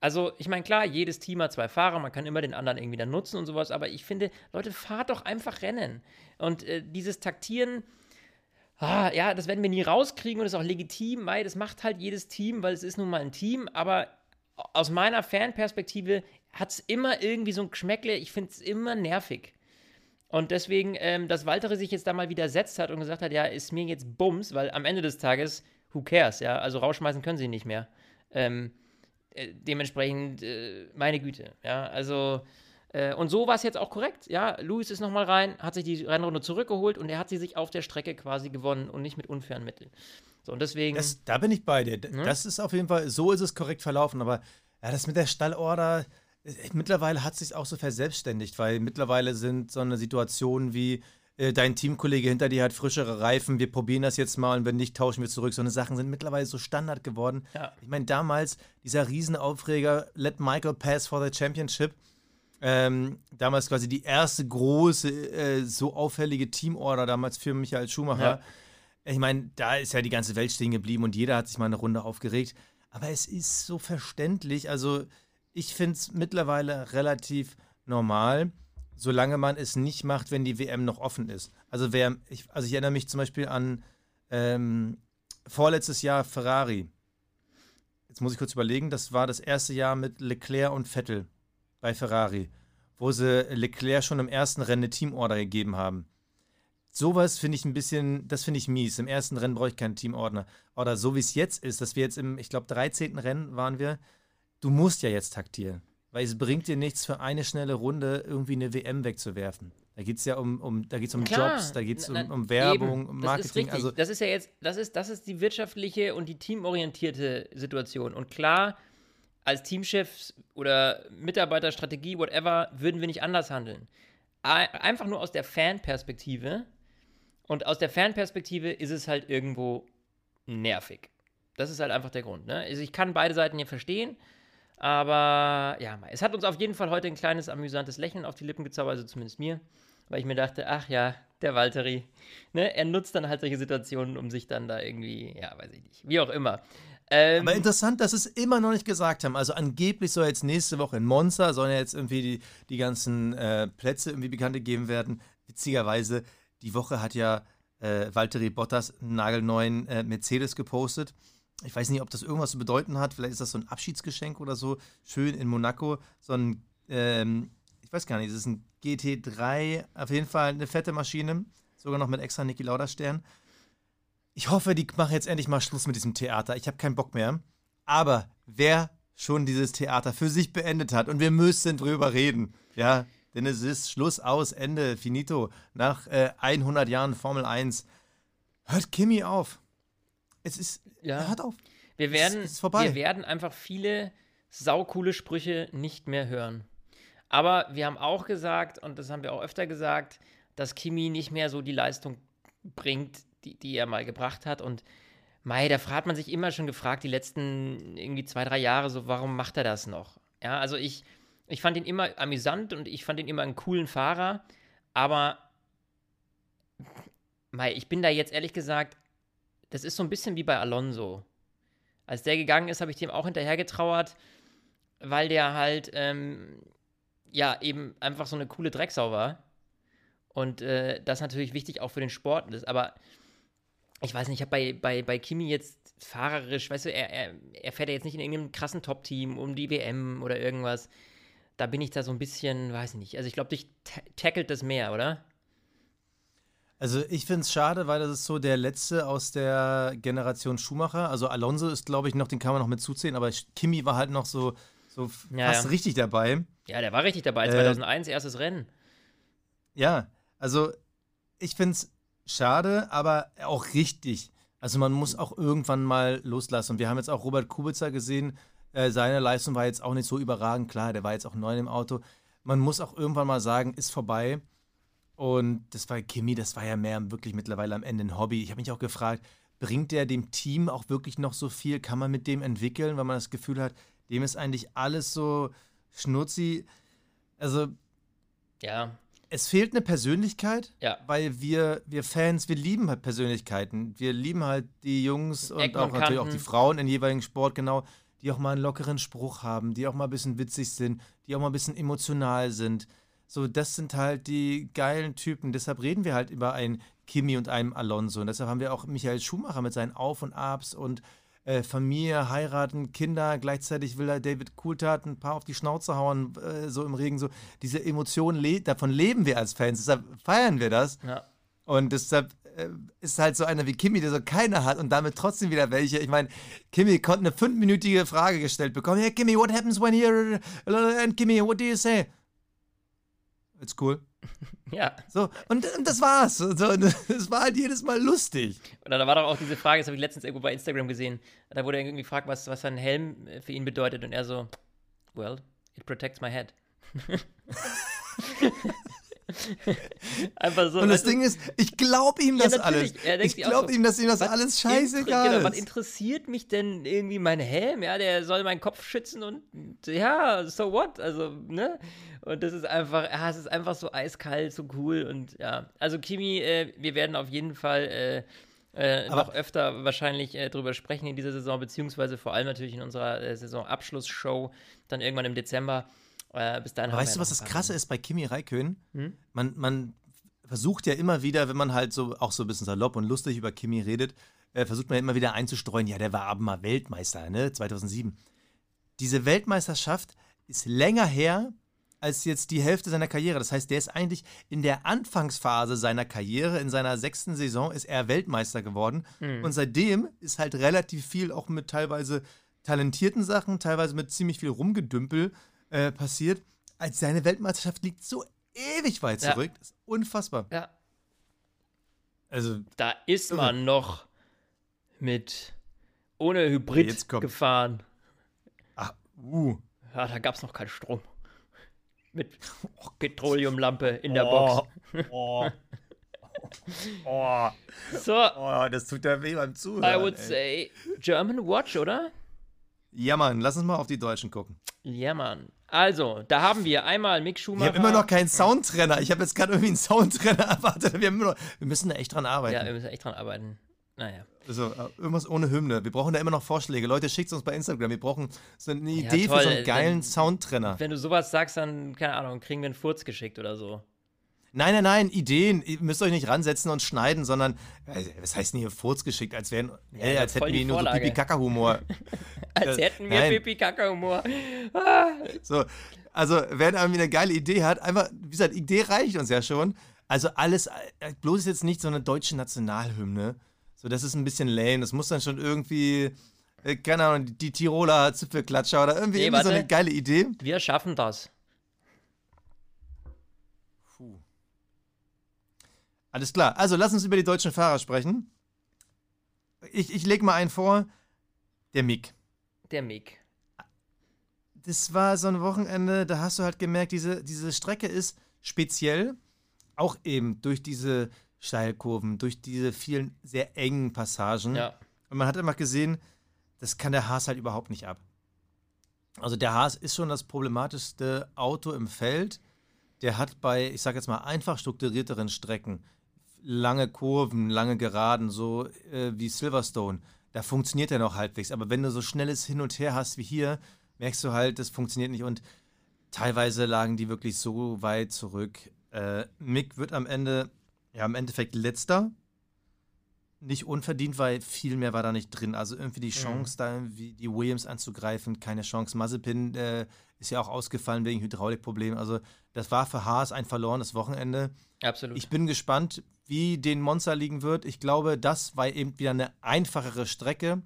Also, ich meine, klar, jedes Team hat zwei Fahrer, man kann immer den anderen irgendwie dann nutzen und sowas, aber ich finde, Leute, fahrt doch einfach Rennen. Und äh, dieses Taktieren, ah, ja, das werden wir nie rauskriegen und das ist auch legitim, weil das macht halt jedes Team, weil es ist nun mal ein Team, aber aus meiner Fanperspektive hat es immer irgendwie so ein Geschmäckle, ich finde es immer nervig. Und deswegen, ähm, dass Walter sich jetzt da mal widersetzt hat und gesagt hat, ja, ist mir jetzt Bums, weil am Ende des Tages, who cares, ja, also rausschmeißen können sie nicht mehr. Ähm, äh, dementsprechend, äh, meine Güte, ja, also äh, und so war es jetzt auch korrekt. Ja, Luis ist nochmal rein, hat sich die Rennrunde zurückgeholt und er hat sie sich auf der Strecke quasi gewonnen und nicht mit unfairen Mitteln. So, und deswegen. Das, da bin ich bei dir. Hm? Das ist auf jeden Fall, so ist es korrekt verlaufen. Aber ja, das mit der Stallorder, mittlerweile hat sich auch so verselbstständigt, weil mittlerweile sind so eine Situation wie, äh, dein Teamkollege hinter dir hat frischere Reifen, wir probieren das jetzt mal und wenn nicht, tauschen wir zurück. So eine Sachen sind mittlerweile so Standard geworden. Ja. Ich meine, damals dieser Riesenaufreger, Let Michael Pass for the Championship, ähm, damals quasi die erste große, äh, so auffällige Teamorder damals für Michael Schumacher. Ja. Ich meine, da ist ja die ganze Welt stehen geblieben und jeder hat sich mal eine Runde aufgeregt. Aber es ist so verständlich. Also, ich finde es mittlerweile relativ normal, solange man es nicht macht, wenn die WM noch offen ist. Also, wer, ich, also ich erinnere mich zum Beispiel an ähm, vorletztes Jahr Ferrari jetzt muss ich kurz überlegen, das war das erste Jahr mit Leclerc und Vettel bei Ferrari, wo sie Leclerc schon im ersten Rennen eine Teamorder gegeben haben. Sowas finde ich ein bisschen, das finde ich mies. Im ersten Rennen brauche ich keinen Teamordner. Oder so wie es jetzt ist, dass wir jetzt im, ich glaube, 13. Rennen waren wir, du musst ja jetzt taktieren. Weil es bringt dir nichts für eine schnelle Runde irgendwie eine WM wegzuwerfen. Da geht es ja um, um, da geht's um Klar, Jobs, da geht es um, um Werbung, eben, um Das ist Marketing. richtig. Also das ist ja jetzt, das ist, das ist die wirtschaftliche und die teamorientierte Situation. Und klar, als Teamchef oder Mitarbeiterstrategie, whatever, würden wir nicht anders handeln. Ei- Einfach nur aus der Fanperspektive. Und aus der Fanperspektive ist es halt irgendwo nervig. Das ist halt einfach der Grund. Ne? Also ich kann beide Seiten hier verstehen. Aber ja, es hat uns auf jeden Fall heute ein kleines amüsantes Lächeln auf die Lippen gezaubert, also zumindest mir, weil ich mir dachte, ach ja, der Valtteri, ne, er nutzt dann halt solche Situationen, um sich dann da irgendwie, ja, weiß ich nicht, wie auch immer. Ähm, Aber interessant, dass es immer noch nicht gesagt haben. Also angeblich soll jetzt nächste Woche in Monza, sollen ja jetzt irgendwie die, die ganzen äh, Plätze irgendwie bekannt gegeben werden. Witzigerweise, die Woche hat ja äh, Valtteri Bottas einen nagelneuen äh, Mercedes gepostet. Ich weiß nicht, ob das irgendwas zu bedeuten hat. Vielleicht ist das so ein Abschiedsgeschenk oder so. Schön in Monaco. So ein, ähm, ich weiß gar nicht, das ist ein GT3. Auf jeden Fall eine fette Maschine. Sogar noch mit extra Niki Lauda Stern. Ich hoffe, die machen jetzt endlich mal Schluss mit diesem Theater. Ich habe keinen Bock mehr. Aber wer schon dieses Theater für sich beendet hat und wir müssen drüber reden, ja, denn es ist Schluss aus, Ende, finito. Nach äh, 100 Jahren Formel 1 hört Kimi auf. Es ist, Ja. hört auf. wir, werden, ist vorbei. wir werden einfach viele saukoole Sprüche nicht mehr hören. Aber wir haben auch gesagt, und das haben wir auch öfter gesagt, dass Kimi nicht mehr so die Leistung bringt, die, die er mal gebracht hat. Und Mai, da hat man sich immer schon gefragt, die letzten irgendwie zwei, drei Jahre, so, warum macht er das noch? Ja, also ich, ich fand ihn immer amüsant und ich fand ihn immer einen coolen Fahrer, aber Mai, ich bin da jetzt ehrlich gesagt, das ist so ein bisschen wie bei Alonso. Als der gegangen ist, habe ich dem auch hinterher getrauert, weil der halt, ähm, ja, eben einfach so eine coole Drecksau war. Und äh, das natürlich wichtig auch für den Sport ist. Aber ich weiß nicht, ich habe bei, bei, bei Kimi jetzt fahrerisch, weißt du, er, er, er fährt ja jetzt nicht in irgendeinem krassen Top-Team um die WM oder irgendwas. Da bin ich da so ein bisschen, weiß ich nicht. Also ich glaube, dich ta tackelt das mehr, oder? Also ich finde es schade, weil das ist so der letzte aus der Generation Schumacher. Also Alonso ist, glaube ich, noch, den kann man noch mit zuzählen, aber Kimi war halt noch so, so Ja, fast ja. richtig dabei. Ja, der war richtig dabei. Äh, 2001, erstes Rennen. Ja, also ich finde es schade, aber auch richtig. Also man muss auch irgendwann mal loslassen. Und wir haben jetzt auch Robert Kubica gesehen. Äh, seine Leistung war jetzt auch nicht so überragend. Klar, der war jetzt auch neu im Auto. Man muss auch irgendwann mal sagen, ist vorbei. Und das war Kimi, das war ja mehr wirklich mittlerweile am Ende ein Hobby. Ich habe mich auch gefragt, bringt der dem Team auch wirklich noch so viel? Kann man mit dem entwickeln, weil man das Gefühl hat, dem ist eigentlich alles so schnurzi. Also Ja, es fehlt eine Persönlichkeit, Ja. weil wir, wir Fans, wir lieben halt Persönlichkeiten. Wir lieben halt die Jungs und Ecken auch und natürlich auch die Frauen im jeweiligen Sport, genau, die auch mal einen lockeren Spruch haben, die auch mal ein bisschen witzig sind, die auch mal ein bisschen emotional sind. So, das sind halt die geilen Typen. Deshalb reden wir halt über einen Kimi und einen Alonso. Und deshalb haben wir auch Michael Schumacher mit seinen Auf und Abs und äh, Familie, heiraten, Kinder. Gleichzeitig will er David Coulthard ein paar auf die Schnauze hauen, äh, so im Regen. So diese Emotionen, le davon leben wir als Fans. Deshalb feiern wir das. ja. Und deshalb äh, ist halt so einer wie Kimi, der so keiner hat und damit trotzdem wieder welche. Ich meine, Kimi konnte eine fünfminütige Frage gestellt bekommen. Hey, Kimi, what happens when you're... And Kimi, what do you say? It's cool. Ja. So, und, und das war's. So, das war halt jedes Mal lustig. Oder da war doch auch diese Frage, das habe ich letztens irgendwo bei Instagram gesehen. Da wurde er irgendwie gefragt, was, was ein Helm äh, für ihn bedeutet. Und er so, well, it protects my head. Einfach so. Und das Ding ist, ich glaube ihm Ja, das alles. Er denkt Ich glaube so, ihm, dass ihm das alles inter- scheißegal genau, Was ist. interessiert mich denn irgendwie mein Helm? Ja, der soll meinen Kopf schützen und ja, so what? Also, ne? Und das ist einfach, ja, es ist einfach so eiskalt, so cool und ja. Also, Kimi, äh, wir werden auf jeden Fall äh, äh, Aber- noch öfter wahrscheinlich äh, drüber sprechen in dieser Saison, beziehungsweise vor allem natürlich in unserer äh, Saisonabschlussshow, dann irgendwann im Dezember. Äh, bis dahin weißt du, was das Krasse ist bei Kimi Räikkönen? Hm? Man, man versucht ja immer wieder, wenn man halt so auch so ein bisschen salopp und lustig über Kimi redet, äh, versucht man immer wieder einzustreuen, ja, der war aber mal Weltmeister, ne, 2007. Diese Weltmeisterschaft ist länger her als jetzt die Hälfte seiner Karriere. Das heißt, der ist eigentlich in der Anfangsphase seiner Karriere, in seiner sechsten Saison, ist er Weltmeister geworden. Mhm. Und seitdem ist halt relativ viel auch mit teilweise talentierten Sachen, teilweise mit ziemlich viel Rumgedümpel äh, passiert. Als seine Weltmeisterschaft liegt so ewig weit zurück. Ja. Das ist unfassbar. Ja. Also. Da ist man noch mit ohne Hybrid gefahren. Ach, uh. Ja, da gab es noch keinen Strom mit Petroleumlampe in der oh, Box. Oh. Oh. So. Oh, das tut ja weh beim Zuhören. I would ey. say German Watch, oder? Ja, Mann, lass uns mal auf die Deutschen gucken. Ja, Mann. Also, da haben wir einmal Mick Schumacher. Ich habe immer noch keinen Soundtrenner. Ich habe jetzt gerade irgendwie einen Soundtrenner erwartet. Wir, noch, wir, müssen da echt dran arbeiten. Ja, wir müssen echt dran arbeiten. Naja. Also, äh, irgendwas ohne Hymne. Wir brauchen da immer noch Vorschläge. Leute, schickt uns bei Instagram. Wir brauchen so eine Idee ja, für so einen geilen wenn, Soundtrenner. Wenn du sowas sagst, dann, keine Ahnung, kriegen wir einen Furz geschickt oder so. Nein, nein, nein, Ideen. Ihr müsst euch nicht ransetzen und schneiden, sondern, äh, was heißt denn hier Furz geschickt? Als, wären, ja, äh, als hätten wir nur so Pipi-Kaka-Humor. als hätten wir Pipi-Kaka-Humor. so, also, wer da irgendwie eine geile Idee hat, einfach, wie gesagt, Idee reicht uns ja schon. Also alles, bloß jetzt nicht so eine deutsche Nationalhymne. So, das ist ein bisschen lame. Das muss dann schon irgendwie, äh, keine Ahnung, die Tiroler Zipfelklatscher oder irgendwie, nee, irgendwie so eine geile Idee. Wir schaffen das. Puh. Alles klar. Also lass uns über die deutschen Fahrer sprechen. Ich, ich leg mal einen vor. Der Mick. Der Mick. Das war so ein Wochenende, da hast du halt gemerkt, diese, diese Strecke ist speziell. Auch eben durch diese Steilkurven, durch diese vielen sehr engen Passagen. Ja. Und man hat immer gesehen, das kann der Haas halt überhaupt nicht ab. Also der Haas ist schon das problematischste Auto im Feld. Der hat bei, ich sag jetzt mal, einfach strukturierteren Strecken, lange Kurven, lange Geraden, so äh, wie Silverstone, da funktioniert er noch halbwegs. Aber wenn du so schnelles Hin und Her hast wie hier, merkst du halt, das funktioniert nicht. Und teilweise lagen die wirklich so weit zurück. Äh, Mick wird am Ende ja, im Endeffekt letzter. Nicht unverdient, weil viel mehr war da nicht drin. Also irgendwie die mhm. Chance, mhm. da irgendwie die Williams anzugreifen, keine Chance. Mazepin äh, ist ja auch ausgefallen wegen Hydraulikproblemen. Also das war für Haas ein verlorenes Wochenende. Absolut. Ich bin gespannt, wie den Monster liegen wird. Ich glaube, das war eben wieder eine einfachere Strecke.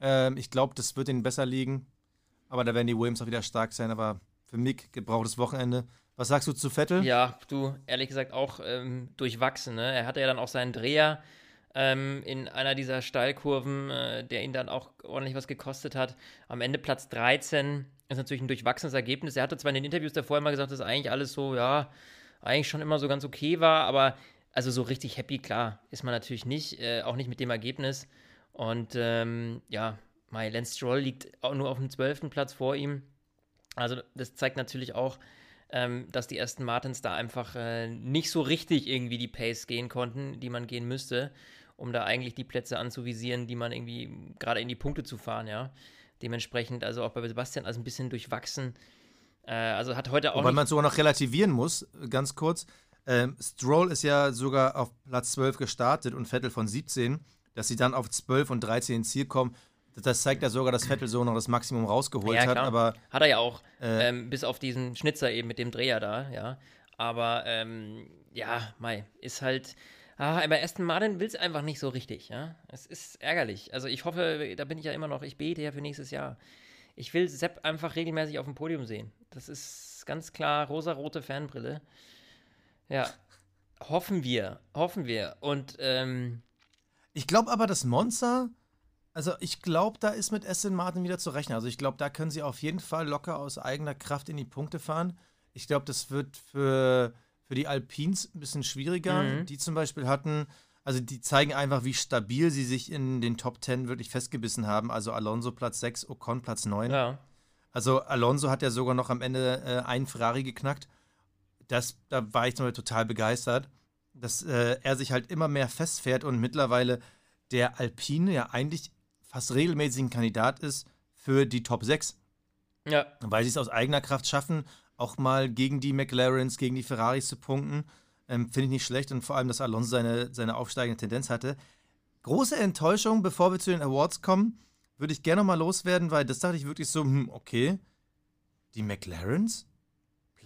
Ähm, ich glaube, das wird ihnen besser liegen. Aber da werden die Williams auch wieder stark sein. Aber für Mick gebrauchtes Wochenende. Was sagst du zu Vettel? Ja, du, ehrlich gesagt auch ähm, durchwachsen. Ne? Er hatte ja dann auch seinen Dreher ähm, in einer dieser Steilkurven, äh, der ihn dann auch ordentlich was gekostet hat. Am Ende Platz 13 ist natürlich ein durchwachsenes Ergebnis. Er hatte zwar in den Interviews davor immer gesagt, dass eigentlich alles so, ja, eigentlich schon immer so ganz okay war, aber also so richtig happy, klar, ist man natürlich nicht, äh, auch nicht mit dem Ergebnis. Und ähm, ja, My Lance Stroll liegt auch nur auf dem 12. Platz vor ihm. Also das zeigt natürlich auch, ähm, dass die ersten Martins da einfach äh, nicht so richtig irgendwie die Pace gehen konnten, die man gehen müsste, um da eigentlich die Plätze anzuvisieren, die man irgendwie gerade in die Punkte zu fahren, ja. Dementsprechend, also auch bei Sebastian, also ein bisschen durchwachsen. Äh, also hat heute auch. Weil man sogar noch relativieren muss, ganz kurz. Ähm, Stroll ist ja sogar auf Platz 12 gestartet und Vettel von 17. Dass sie dann auf 12 und 13 ins Ziel kommen, das zeigt ja sogar, dass Vettel so noch das Maximum rausgeholt ja, hat. Aber, hat er ja auch. Äh, ähm, bis auf diesen Schnitzer eben mit dem Dreher da, ja. Aber ähm, ja, Mai, ist halt. Ah, aber Aston Martin will es einfach nicht so richtig, ja. Es ist ärgerlich. Also ich hoffe, da bin ich ja immer noch, ich bete ja für nächstes Jahr. Ich will Sepp einfach regelmäßig auf dem Podium sehen. Das ist ganz klar rosarote Fanbrille. Ja. Hoffen wir, hoffen wir. Und ähm, ich glaube aber, dass Monza also ich glaube, da ist mit Aston Martin wieder zu rechnen. Also ich glaube, da können sie auf jeden Fall locker aus eigener Kraft in die Punkte fahren. Ich glaube, das wird für, für die Alpines ein bisschen schwieriger. Mhm. Die zum Beispiel hatten, also die zeigen einfach, wie stabil sie sich in den Top 10 wirklich festgebissen haben. Also Alonso Platz 6, Ocon Platz 9. Ja. Also Alonso hat ja sogar noch am Ende äh, einen Ferrari geknackt. Das, da war ich total begeistert, dass äh, er sich halt immer mehr festfährt und mittlerweile der Alpine ja eigentlich fast regelmäßig ein Kandidat ist für die Top 6. Ja. Weil sie es aus eigener Kraft schaffen, auch mal gegen die McLarens, gegen die Ferraris zu punkten. Ähm, Finde ich nicht schlecht und vor allem, dass Alonso seine, seine aufsteigende Tendenz hatte. große Enttäuschung, bevor wir zu den Awards kommen, würde ich gerne noch mal loswerden, weil das dachte ich wirklich so, hm, okay, die McLarens,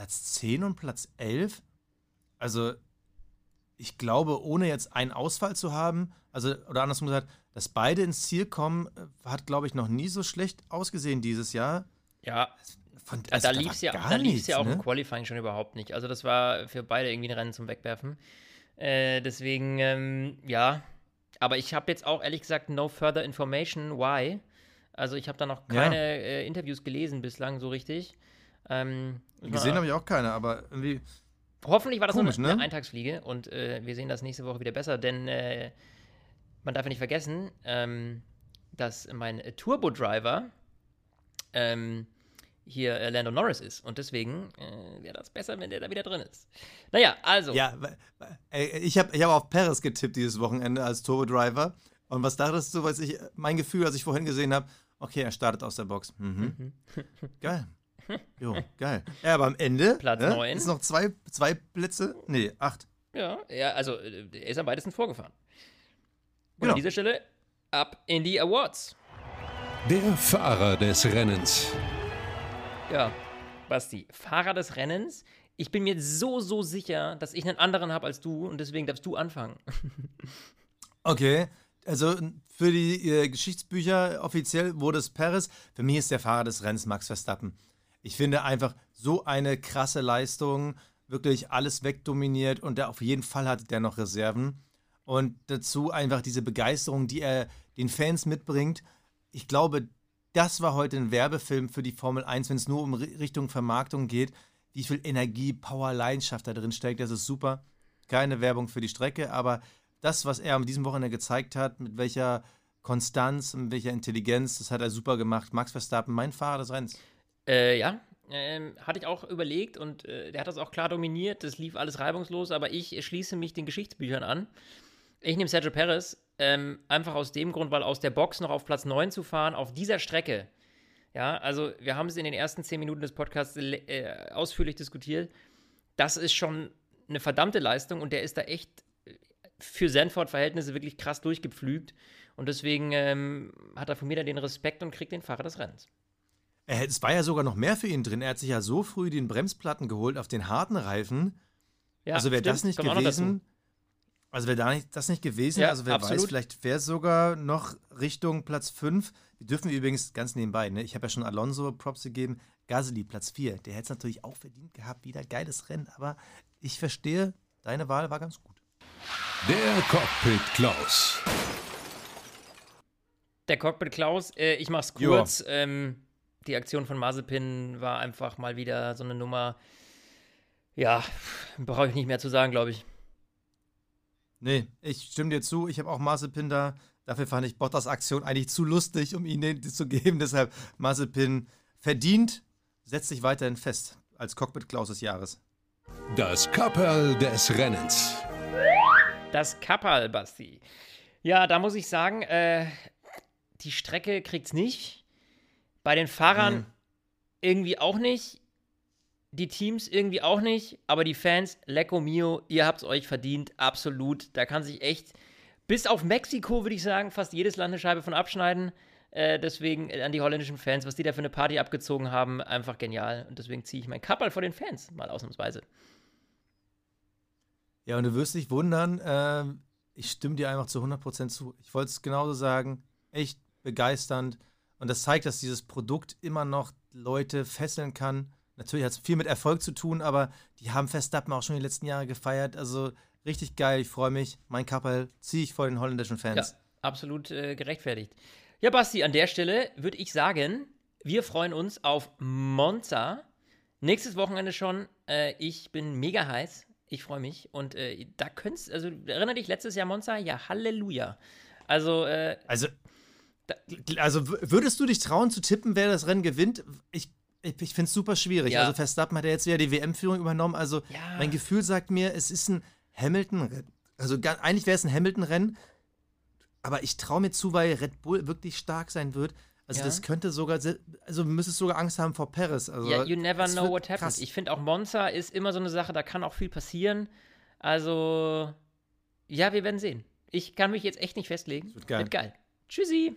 Platz 10 und Platz 11, also ich glaube, ohne jetzt einen Ausfall zu haben, also, oder andersrum gesagt, dass beide ins Ziel kommen, äh, hat, glaube ich, noch nie so schlecht ausgesehen dieses Jahr. Ja. Von, also, da lief es ja, da lief's ja auch ne? im Qualifying schon überhaupt nicht. Also, das war für beide irgendwie ein Rennen zum Wegwerfen. Äh, deswegen, ähm, ja. Aber ich habe jetzt auch ehrlich gesagt no further information why. Also, ich habe da noch keine ja. äh, Interviews gelesen bislang so richtig. Ähm, Gesehen habe ich auch keine, aber irgendwie. Hoffentlich war das Komisch, nur eine, ne? Eintagsfliege und äh, wir sehen das nächste Woche wieder besser, denn äh, man darf ja nicht vergessen, ähm, dass mein Turbo-Driver ähm, hier äh, Lando Norris ist. Und deswegen äh, wäre das besser, wenn der da wieder drin ist. Naja, also. Ja, ich habe ich hab auf Paris getippt dieses Wochenende als Turbo-Driver. Und was dachtest du, was ich, mein Gefühl, als ich vorhin gesehen habe, okay, er startet aus der Box. Mhm. mhm. Geil. Jo, geil. Ja, aber am Ende Platz ne, 9. ist noch zwei, zwei Plätze. Nee, acht. Ja, ja, also äh, er ist am weitesten vorgefahren. Und genau. an dieser Stelle ab in die Awards. Der Fahrer des Rennens. Ja, Basti, Fahrer des Rennens. Ich bin mir so, so sicher, dass ich einen anderen habe als du und deswegen darfst du anfangen. okay, also für die äh, Geschichtsbücher offiziell wurde es Paris. Für mich ist der Fahrer des Rennens Max Verstappen. Ich finde einfach so eine krasse Leistung, wirklich alles wegdominiert und der auf jeden Fall hatte der noch Reserven. Und dazu einfach diese Begeisterung, die er den Fans mitbringt. Ich glaube, das war heute ein Werbefilm für die Formel 1, wenn es nur um Richtung Vermarktung geht. Wie viel Energie, Power, Leidenschaft da drin steckt, das ist super. Keine Werbung für die Strecke, aber das, was er an diesem Wochenende gezeigt hat, mit welcher Konstanz, mit welcher Intelligenz, das hat er super gemacht. Max Verstappen, mein Fahrer des Rennens. Äh, ja, ähm, hatte ich auch überlegt und äh, der hat das auch klar dominiert. Das lief alles reibungslos, aber ich schließe mich den Geschichtsbüchern an. Ich nehme Sergio Perez ähm, einfach aus dem Grund, weil aus der Box noch auf Platz 9 zu fahren, auf dieser Strecke. Ja, also wir haben es in den ersten 10 Minuten des Podcasts äh, ausführlich diskutiert. Das ist schon eine verdammte Leistung und der ist da echt äh, für Sanford-Verhältnisse wirklich krass durchgepflügt. Und deswegen ähm, hat er von mir da den Respekt und kriegt den Fahrer des Rennens. Es war ja sogar noch mehr für ihn drin. Er hat sich ja so früh den Bremsplatten geholt auf den harten Reifen. Ja, also wäre das nicht Kommt gewesen. Also wäre da nicht, das nicht gewesen, ja, also wer absolut. weiß, vielleicht wäre es sogar noch Richtung Platz 5. Die dürfen wir übrigens ganz nebenbei, ne? Ich habe ja schon Alonso Props gegeben. Gasly, Platz 4. Der hätte es natürlich auch verdient gehabt. Wieder geiles Rennen, aber ich verstehe, deine Wahl war ganz gut. Der Cockpit Klaus. Der Cockpit Klaus, äh, ich mach's kurz. Ähm, die Aktion von Mazepin war einfach mal wieder so eine Nummer. Ja, brauche ich nicht mehr zu sagen, glaube ich. Nee, ich stimme dir zu. Ich habe auch Mazepin da. Dafür fand ich Bottas Aktion eigentlich zu lustig, um ihn den zu geben. Deshalb Mazepin verdient, setzt sich weiterhin fest als Cockpit Klaus des Jahres. Das Kapperl des Rennens. Das Kapperl, Basti. Ja, da muss ich sagen, äh, die Strecke kriegt's nicht. Bei den Fahrern mhm. irgendwie auch nicht. Die Teams irgendwie auch nicht. Aber die Fans, Lecco Mio, ihr habt es euch verdient. Absolut. Da kann sich echt, bis auf Mexiko, würde ich sagen, fast jedes Land eine Scheibe von abschneiden. Äh, deswegen äh, an die holländischen Fans, was die da für eine Party abgezogen haben, einfach genial. Und deswegen ziehe ich mein Kappel vor den Fans, mal ausnahmsweise. Ja, und du wirst dich wundern, äh, ich stimme dir einfach zu 100% zu. Ich wollte es genauso sagen. Echt begeisternd. Und das zeigt, dass dieses Produkt immer noch Leute fesseln kann. Natürlich hat es viel mit Erfolg zu tun, aber die haben Verstappen auch schon die letzten Jahre gefeiert. Also richtig geil, ich freue mich. Mein Kappel ziehe ich vor den holländischen Fans. Ja, absolut äh, gerechtfertigt. Ja, Basti, an der Stelle würde ich sagen, wir freuen uns auf Monza. Nächstes Wochenende schon. Äh, ich bin mega heiß. Ich freue mich. Und äh, da könntest, also erinnere dich, letztes Jahr Monza? Ja, Halleluja. Also, äh, also also würdest du dich trauen zu tippen, wer das Rennen gewinnt? Ich, ich, ich finde es super schwierig. Ja. Also Verstappen hat ja jetzt wieder die WM-Führung übernommen. Also ja. mein Gefühl sagt mir, es ist ein Hamilton-Rennen. Also eigentlich wäre es ein Hamilton-Rennen. Aber ich traue mir zu, weil Red Bull wirklich stark sein wird. Also ja. das könnte sogar, also du müsstest sogar Angst haben vor Paris. Also, ja, you never know what happens. Krass. Ich finde auch Monza ist immer so eine Sache, da kann auch viel passieren. Also, ja, wir werden sehen. Ich kann mich jetzt echt nicht festlegen. wird geil. Wird geil. Tschüssi.